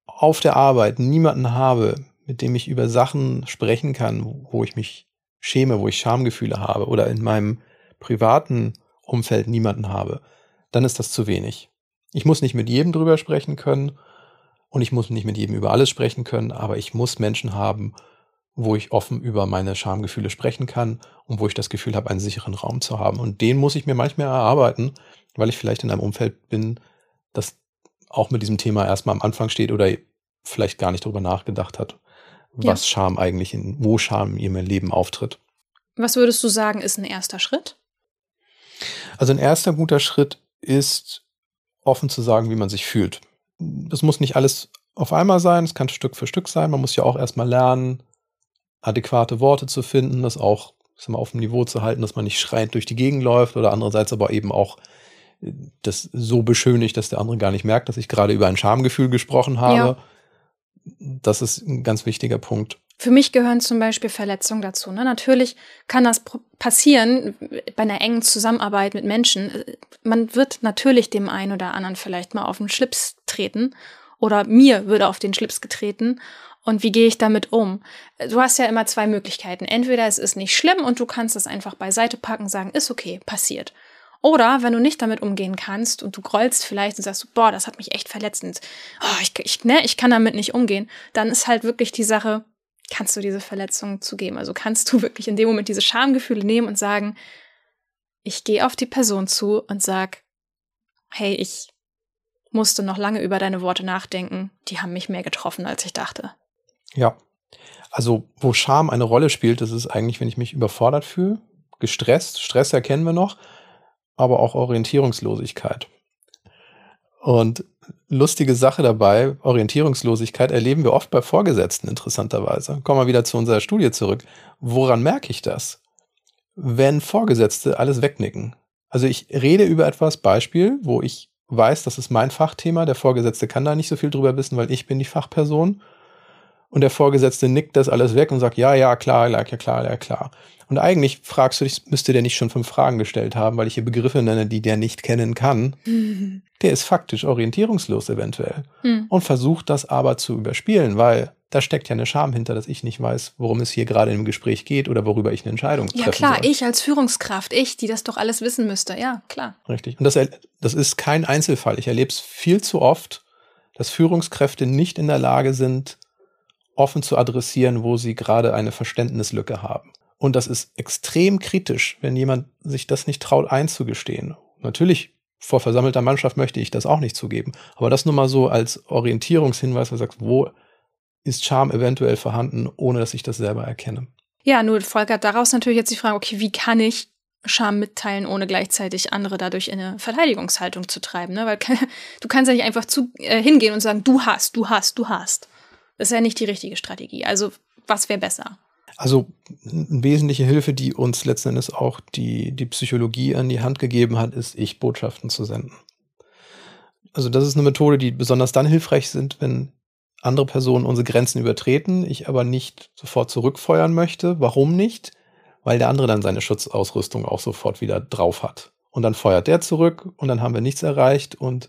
auf der Arbeit niemanden habe, mit dem ich über Sachen sprechen kann, wo ich mich schäme, wo ich Schamgefühle habe oder in meinem privaten Umfeld niemanden habe, dann ist das zu wenig. Ich muss nicht mit jedem drüber sprechen können und ich muss nicht mit jedem über alles sprechen können, aber ich muss Menschen haben, wo ich offen über meine Schamgefühle sprechen kann und wo ich das Gefühl habe, einen sicheren Raum zu haben. Und den muss ich mir manchmal erarbeiten, weil ich vielleicht in einem Umfeld bin, das auch mit diesem Thema erstmal am Anfang steht oder vielleicht gar nicht darüber nachgedacht hat, was ja. Scham eigentlich in, wo Scham in ihrem Leben auftritt. Was würdest du sagen, ist ein erster Schritt? Also ein erster guter Schritt ist, offen zu sagen, wie man sich fühlt. Das muss nicht alles auf einmal sein, es kann Stück für Stück sein. Man muss ja auch erstmal lernen, adäquate Worte zu finden, das auch mal, auf dem Niveau zu halten, dass man nicht schreiend durch die Gegend läuft oder andererseits aber eben auch das so beschönigt, dass der andere gar nicht merkt, dass ich gerade über ein Schamgefühl gesprochen habe. Ja. das ist ein ganz wichtiger Punkt. Für mich gehören zum Beispiel Verletzungen dazu. Ne? Natürlich kann das passieren bei einer engen Zusammenarbeit mit Menschen. Man wird natürlich dem einen oder anderen vielleicht mal auf den Schlips treten oder mir würde auf den Schlips getreten. Und wie gehe ich damit um? Du hast ja immer zwei Möglichkeiten. Entweder es ist nicht schlimm und du kannst es einfach beiseite packen, sagen, ist okay, passiert. Oder wenn du nicht damit umgehen kannst und du grollst vielleicht und sagst, boah, das hat mich echt verletzt und oh, ich, ich, ne, ich kann damit nicht umgehen, dann ist halt wirklich die Sache, kannst du diese Verletzung zugeben. Also kannst du wirklich in dem Moment diese Schamgefühle nehmen und sagen, ich gehe auf die Person zu und sag, hey, ich musste noch lange über deine Worte nachdenken. Die haben mich mehr getroffen, als ich dachte. Ja. Also, wo Scham eine Rolle spielt, das ist eigentlich, wenn ich mich überfordert fühle, gestresst. Stress erkennen wir noch aber auch Orientierungslosigkeit. Und lustige Sache dabei, Orientierungslosigkeit erleben wir oft bei Vorgesetzten interessanterweise. Kommen wir wieder zu unserer Studie zurück. Woran merke ich das? Wenn Vorgesetzte alles wegnicken. Also ich rede über etwas, Beispiel, wo ich weiß, das ist mein Fachthema, der Vorgesetzte kann da nicht so viel drüber wissen, weil ich bin die Fachperson. Und der Vorgesetzte nickt das alles weg und sagt, ja, ja, klar, ja, klar, ja, klar. Und eigentlich fragst du dich, müsste der nicht schon fünf Fragen gestellt haben, weil ich hier Begriffe nenne, die der nicht kennen kann. Mhm. Der ist faktisch orientierungslos eventuell mhm. und versucht das aber zu überspielen, weil da steckt ja eine Scham hinter, dass ich nicht weiß, worum es hier gerade im Gespräch geht oder worüber ich eine Entscheidung treffe. Ja klar, soll. ich als Führungskraft, ich, die das doch alles wissen müsste. Ja, klar. Richtig. Und das, das ist kein Einzelfall. Ich erlebe es viel zu oft, dass Führungskräfte nicht in der Lage sind, offen zu adressieren, wo sie gerade eine Verständnislücke haben. Und das ist extrem kritisch, wenn jemand sich das nicht traut einzugestehen. Natürlich, vor versammelter Mannschaft möchte ich das auch nicht zugeben. Aber das nur mal so als Orientierungshinweis, wo du sagst, wo ist Charme eventuell vorhanden, ohne dass ich das selber erkenne. Ja, nur folgert daraus natürlich jetzt die Frage, okay, wie kann ich Scham mitteilen, ohne gleichzeitig andere dadurch in eine Verteidigungshaltung zu treiben? Ne? Weil du kannst ja nicht einfach zu, äh, hingehen und sagen, du hast, du hast, du hast. Ist ja nicht die richtige Strategie. Also, was wäre besser? Also eine wesentliche Hilfe, die uns letzten Endes auch die, die Psychologie an die Hand gegeben hat, ist, Ich-Botschaften zu senden. Also das ist eine Methode, die besonders dann hilfreich sind, wenn andere Personen unsere Grenzen übertreten, ich aber nicht sofort zurückfeuern möchte. Warum nicht? Weil der andere dann seine Schutzausrüstung auch sofort wieder drauf hat. Und dann feuert der zurück und dann haben wir nichts erreicht und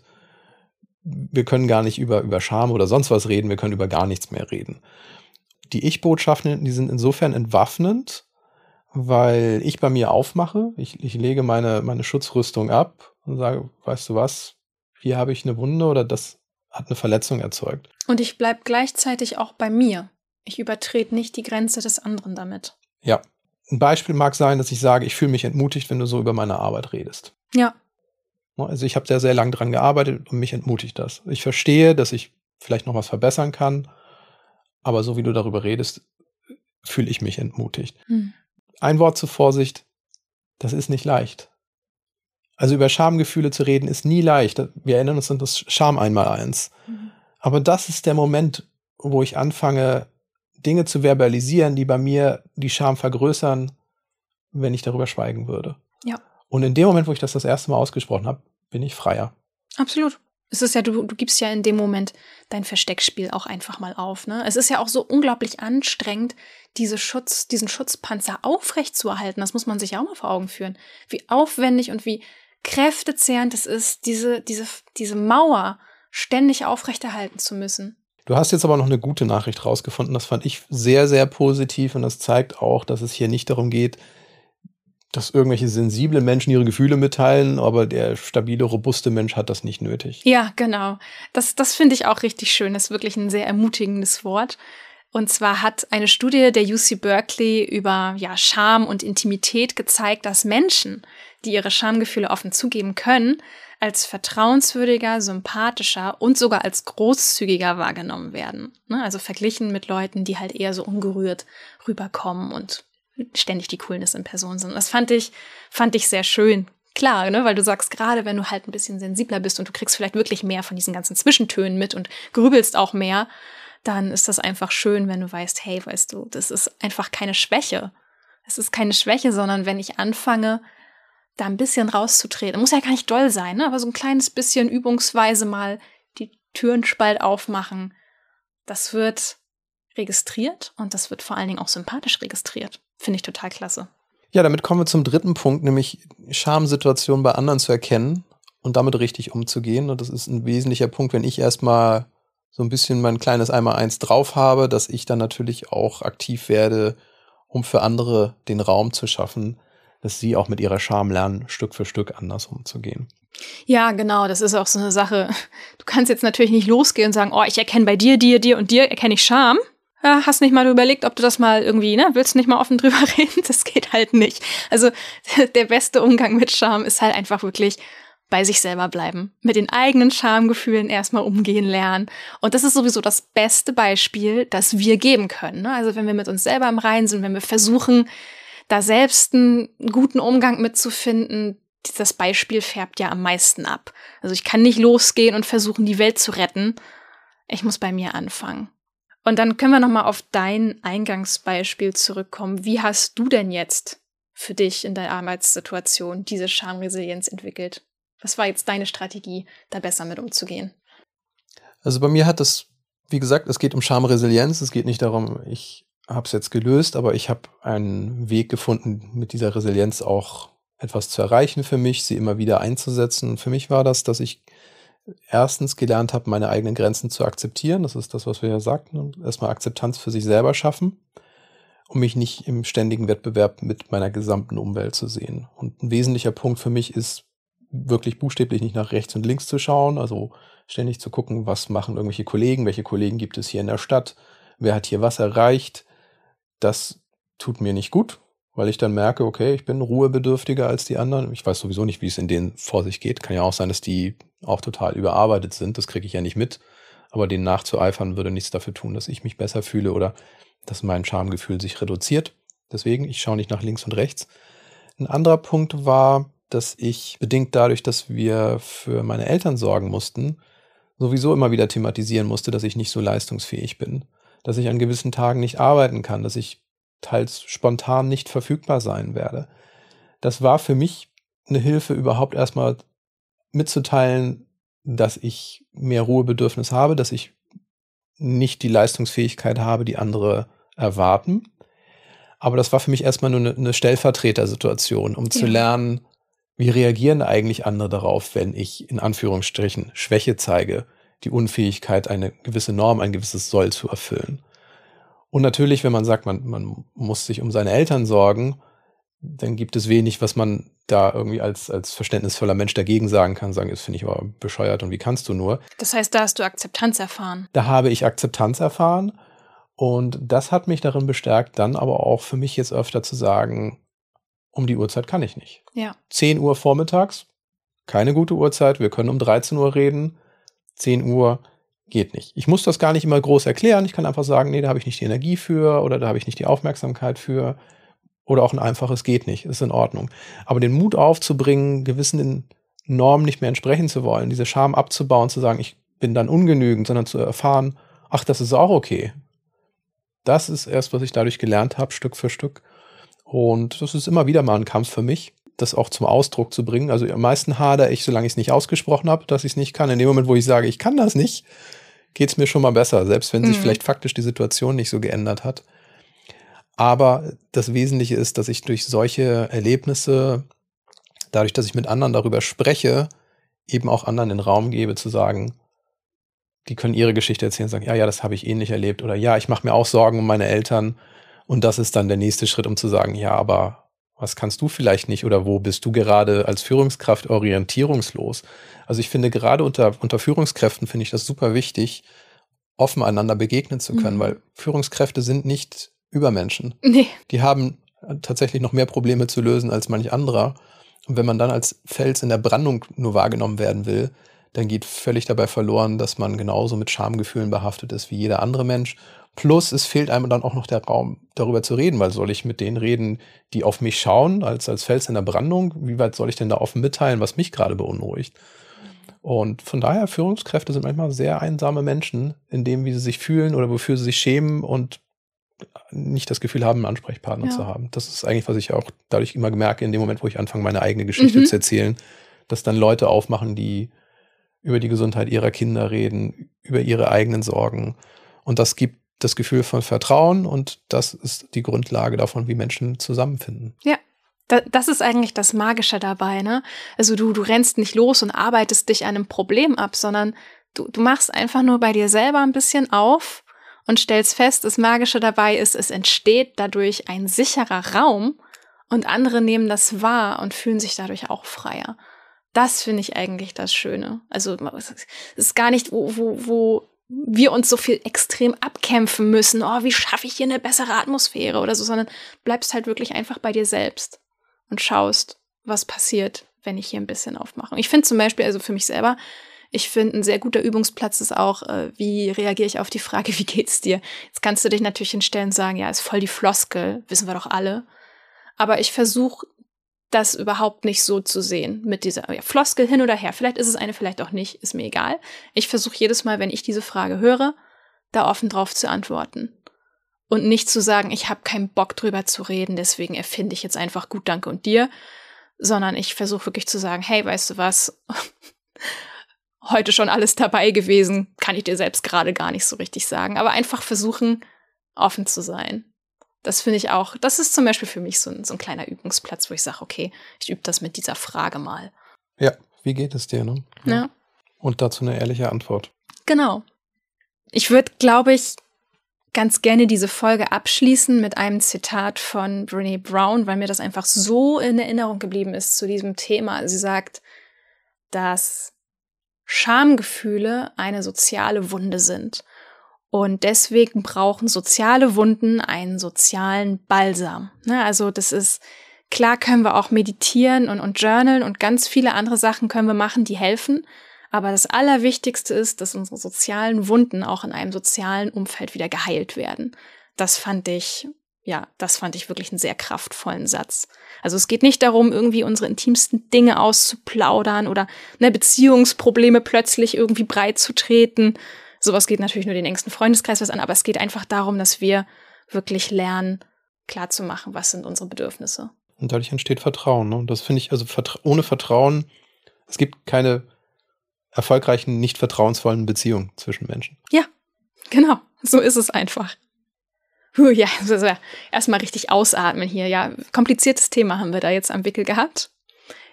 wir können gar nicht über, über Scham oder sonst was reden, wir können über gar nichts mehr reden die Ich-Botschaften, die sind insofern entwaffnend, weil ich bei mir aufmache, ich, ich lege meine, meine Schutzrüstung ab und sage, weißt du was, hier habe ich eine Wunde oder das hat eine Verletzung erzeugt. Und ich bleibe gleichzeitig auch bei mir. Ich übertrete nicht die Grenze des anderen damit. Ja. Ein Beispiel mag sein, dass ich sage, ich fühle mich entmutigt, wenn du so über meine Arbeit redest. Ja. Also ich habe sehr, sehr lange dran gearbeitet und mich entmutigt das. Ich verstehe, dass ich vielleicht noch was verbessern kann aber so wie du darüber redest, fühle ich mich entmutigt. Hm. Ein Wort zur Vorsicht, das ist nicht leicht. Also über Schamgefühle zu reden ist nie leicht. Wir erinnern uns an das Scham einmal eins. Mhm. Aber das ist der Moment, wo ich anfange, Dinge zu verbalisieren, die bei mir die Scham vergrößern, wenn ich darüber schweigen würde. Ja. Und in dem Moment, wo ich das das erste Mal ausgesprochen habe, bin ich freier. Absolut. Es ist ja, du, du gibst ja in dem Moment dein Versteckspiel auch einfach mal auf. Ne? Es ist ja auch so unglaublich anstrengend, diese Schutz, diesen Schutzpanzer aufrecht zu erhalten. Das muss man sich auch mal vor Augen führen. Wie aufwendig und wie kräftezehrend es ist, diese, diese, diese Mauer ständig aufrechterhalten zu müssen. Du hast jetzt aber noch eine gute Nachricht rausgefunden. Das fand ich sehr, sehr positiv und das zeigt auch, dass es hier nicht darum geht, dass irgendwelche sensiblen Menschen ihre Gefühle mitteilen, aber der stabile, robuste Mensch hat das nicht nötig. Ja, genau. Das, das finde ich auch richtig schön. Das ist wirklich ein sehr ermutigendes Wort. Und zwar hat eine Studie der UC Berkeley über ja, Scham und Intimität gezeigt, dass Menschen, die ihre Schamgefühle offen zugeben können, als vertrauenswürdiger, sympathischer und sogar als großzügiger wahrgenommen werden. Ne? Also verglichen mit Leuten, die halt eher so ungerührt rüberkommen und ständig die Coolness in Person sind. Das fand ich, fand ich sehr schön. Klar, ne, weil du sagst, gerade wenn du halt ein bisschen sensibler bist und du kriegst vielleicht wirklich mehr von diesen ganzen Zwischentönen mit und grübelst auch mehr, dann ist das einfach schön, wenn du weißt, hey, weißt du, das ist einfach keine Schwäche. Es ist keine Schwäche, sondern wenn ich anfange, da ein bisschen rauszutreten, muss ja gar nicht doll sein, ne? aber so ein kleines bisschen übungsweise mal die Türen spalt aufmachen, das wird registriert und das wird vor allen Dingen auch sympathisch registriert. Finde ich total klasse. Ja, damit kommen wir zum dritten Punkt, nämlich Schamsituationen bei anderen zu erkennen und damit richtig umzugehen. Und das ist ein wesentlicher Punkt, wenn ich erstmal so ein bisschen mein kleines Einmal-Eins drauf habe, dass ich dann natürlich auch aktiv werde, um für andere den Raum zu schaffen, dass sie auch mit ihrer Scham lernen, Stück für Stück anders umzugehen. Ja, genau, das ist auch so eine Sache. Du kannst jetzt natürlich nicht losgehen und sagen, oh, ich erkenne bei dir, dir, dir und dir erkenne ich Scham. Ja, hast nicht mal überlegt, ob du das mal irgendwie, ne, willst nicht mal offen drüber reden? Das geht halt nicht. Also der beste Umgang mit Scham ist halt einfach wirklich bei sich selber bleiben, mit den eigenen Schamgefühlen erstmal umgehen lernen. Und das ist sowieso das beste Beispiel, das wir geben können. Ne? Also wenn wir mit uns selber im Reinen sind, wenn wir versuchen, da selbst einen guten Umgang mitzufinden, das Beispiel färbt ja am meisten ab. Also ich kann nicht losgehen und versuchen, die Welt zu retten. Ich muss bei mir anfangen. Und dann können wir noch mal auf dein Eingangsbeispiel zurückkommen. Wie hast du denn jetzt für dich in der Arbeitssituation diese Schamresilienz entwickelt? Was war jetzt deine Strategie, da besser mit umzugehen? Also bei mir hat das, wie gesagt, es geht um Schamresilienz. Es geht nicht darum, ich habe es jetzt gelöst, aber ich habe einen Weg gefunden, mit dieser Resilienz auch etwas zu erreichen für mich, sie immer wieder einzusetzen. Für mich war das, dass ich erstens gelernt habe, meine eigenen Grenzen zu akzeptieren. Das ist das, was wir ja sagten. Erstmal Akzeptanz für sich selber schaffen, um mich nicht im ständigen Wettbewerb mit meiner gesamten Umwelt zu sehen. Und ein wesentlicher Punkt für mich ist, wirklich buchstäblich nicht nach rechts und links zu schauen, also ständig zu gucken, was machen irgendwelche Kollegen, welche Kollegen gibt es hier in der Stadt, wer hat hier was erreicht. Das tut mir nicht gut, weil ich dann merke, okay, ich bin ruhebedürftiger als die anderen. Ich weiß sowieso nicht, wie es in denen vor sich geht. Kann ja auch sein, dass die auch total überarbeitet sind. Das kriege ich ja nicht mit. Aber denen nachzueifern würde nichts dafür tun, dass ich mich besser fühle oder dass mein Schamgefühl sich reduziert. Deswegen, ich schaue nicht nach links und rechts. Ein anderer Punkt war, dass ich bedingt dadurch, dass wir für meine Eltern sorgen mussten, sowieso immer wieder thematisieren musste, dass ich nicht so leistungsfähig bin, dass ich an gewissen Tagen nicht arbeiten kann, dass ich teils spontan nicht verfügbar sein werde. Das war für mich eine Hilfe, überhaupt erstmal mitzuteilen, dass ich mehr Ruhebedürfnis habe, dass ich nicht die Leistungsfähigkeit habe, die andere erwarten. Aber das war für mich erstmal nur eine, eine Stellvertretersituation, um ja. zu lernen, wie reagieren eigentlich andere darauf, wenn ich in Anführungsstrichen Schwäche zeige, die Unfähigkeit, eine gewisse Norm, ein gewisses Soll zu erfüllen. Und natürlich, wenn man sagt, man, man muss sich um seine Eltern sorgen, dann gibt es wenig, was man da irgendwie als, als verständnisvoller Mensch dagegen sagen kann, sagen, das finde ich aber bescheuert und wie kannst du nur. Das heißt, da hast du Akzeptanz erfahren. Da habe ich Akzeptanz erfahren und das hat mich darin bestärkt, dann aber auch für mich jetzt öfter zu sagen, um die Uhrzeit kann ich nicht. Ja. 10 Uhr vormittags, keine gute Uhrzeit, wir können um 13 Uhr reden, 10 Uhr geht nicht. Ich muss das gar nicht immer groß erklären, ich kann einfach sagen, nee, da habe ich nicht die Energie für oder da habe ich nicht die Aufmerksamkeit für oder auch ein einfaches geht nicht, ist in Ordnung. Aber den Mut aufzubringen, gewissen Normen nicht mehr entsprechen zu wollen, diese Scham abzubauen, zu sagen, ich bin dann ungenügend, sondern zu erfahren, ach, das ist auch okay. Das ist erst, was ich dadurch gelernt habe, Stück für Stück. Und das ist immer wieder mal ein Kampf für mich, das auch zum Ausdruck zu bringen. Also am meisten hadere ich, solange ich es nicht ausgesprochen habe, dass ich es nicht kann. In dem Moment, wo ich sage, ich kann das nicht, geht es mir schon mal besser, selbst wenn mhm. sich vielleicht faktisch die Situation nicht so geändert hat. Aber das Wesentliche ist, dass ich durch solche Erlebnisse, dadurch, dass ich mit anderen darüber spreche, eben auch anderen den Raum gebe zu sagen, die können ihre Geschichte erzählen und sagen, ja, ja, das habe ich ähnlich erlebt oder ja, ich mache mir auch Sorgen um meine Eltern und das ist dann der nächste Schritt, um zu sagen, ja, aber was kannst du vielleicht nicht oder wo bist du gerade als Führungskraft orientierungslos? Also ich finde gerade unter, unter Führungskräften finde ich das super wichtig, offen einander begegnen zu können, mhm. weil Führungskräfte sind nicht Übermenschen. Nee. Die haben tatsächlich noch mehr Probleme zu lösen als manch anderer. Und wenn man dann als Fels in der Brandung nur wahrgenommen werden will, dann geht völlig dabei verloren, dass man genauso mit Schamgefühlen behaftet ist wie jeder andere Mensch. Plus, es fehlt einem dann auch noch der Raum, darüber zu reden, weil soll ich mit denen reden, die auf mich schauen, als, als Fels in der Brandung? Wie weit soll ich denn da offen mitteilen, was mich gerade beunruhigt? Und von daher, Führungskräfte sind manchmal sehr einsame Menschen, in dem, wie sie sich fühlen oder wofür sie sich schämen und nicht das Gefühl haben, einen Ansprechpartner ja. zu haben. Das ist eigentlich, was ich auch dadurch immer merke, in dem Moment, wo ich anfange, meine eigene Geschichte mhm. zu erzählen, dass dann Leute aufmachen, die über die Gesundheit ihrer Kinder reden, über ihre eigenen Sorgen. Und das gibt das Gefühl von Vertrauen und das ist die Grundlage davon, wie Menschen zusammenfinden. Ja. Das ist eigentlich das Magische dabei, ne? Also du, du rennst nicht los und arbeitest dich einem Problem ab, sondern du, du machst einfach nur bei dir selber ein bisschen auf und stellst fest, das Magische dabei ist, es entsteht dadurch ein sicherer Raum und andere nehmen das wahr und fühlen sich dadurch auch freier. Das finde ich eigentlich das Schöne. Also es ist gar nicht, wo, wo, wo wir uns so viel extrem abkämpfen müssen. Oh, wie schaffe ich hier eine bessere Atmosphäre oder so, sondern bleibst halt wirklich einfach bei dir selbst und schaust, was passiert, wenn ich hier ein bisschen aufmache. Ich finde zum Beispiel, also für mich selber, ich finde, ein sehr guter Übungsplatz ist auch, äh, wie reagiere ich auf die Frage, wie geht's dir? Jetzt kannst du dich natürlich hinstellen und sagen, ja, ist voll die Floskel, wissen wir doch alle. Aber ich versuche das überhaupt nicht so zu sehen mit dieser ja, Floskel hin oder her. Vielleicht ist es eine, vielleicht auch nicht, ist mir egal. Ich versuche jedes Mal, wenn ich diese Frage höre, da offen drauf zu antworten. Und nicht zu sagen, ich habe keinen Bock drüber zu reden, deswegen erfinde ich jetzt einfach gut, danke und dir, sondern ich versuche wirklich zu sagen, hey, weißt du was, heute schon alles dabei gewesen, kann ich dir selbst gerade gar nicht so richtig sagen, aber einfach versuchen, offen zu sein das finde ich auch, das ist zum Beispiel für mich so ein, so ein kleiner Übungsplatz, wo ich sage, okay, ich übe das mit dieser Frage mal. Ja, wie geht es dir, ne? Ja. ja. Und dazu eine ehrliche Antwort. Genau. Ich würde, glaube ich, ganz gerne diese Folge abschließen mit einem Zitat von Brene Brown, weil mir das einfach so in Erinnerung geblieben ist zu diesem Thema. Sie sagt, dass Schamgefühle eine soziale Wunde sind und deswegen brauchen soziale Wunden einen sozialen Balsam. Ne, also das ist, klar können wir auch meditieren und, und journalen und ganz viele andere Sachen können wir machen, die helfen. Aber das Allerwichtigste ist, dass unsere sozialen Wunden auch in einem sozialen Umfeld wieder geheilt werden. Das fand ich, ja, das fand ich wirklich einen sehr kraftvollen Satz. Also es geht nicht darum, irgendwie unsere intimsten Dinge auszuplaudern oder ne, Beziehungsprobleme plötzlich irgendwie breit zu treten, Sowas geht natürlich nur den engsten Freundeskreis was an, aber es geht einfach darum, dass wir wirklich lernen, klarzumachen, was sind unsere Bedürfnisse. Und dadurch entsteht Vertrauen. Ne? Und das finde ich, also vertra ohne Vertrauen, es gibt keine erfolgreichen, nicht vertrauensvollen Beziehungen zwischen Menschen. Ja, genau. So ist es einfach. Puh, ja, also erstmal richtig ausatmen hier. Ja, kompliziertes Thema haben wir da jetzt am Wickel gehabt.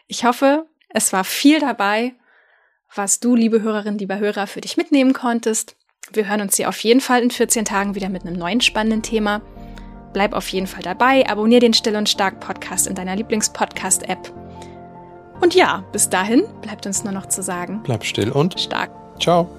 Ich hoffe, es war viel dabei was du, liebe Hörerin, lieber Hörer, für dich mitnehmen konntest. Wir hören uns hier auf jeden Fall in 14 Tagen wieder mit einem neuen spannenden Thema. Bleib auf jeden Fall dabei, abonniere den Still und Stark Podcast in deiner Lieblingspodcast-App. Und ja, bis dahin bleibt uns nur noch zu sagen: Bleib still und stark. Ciao.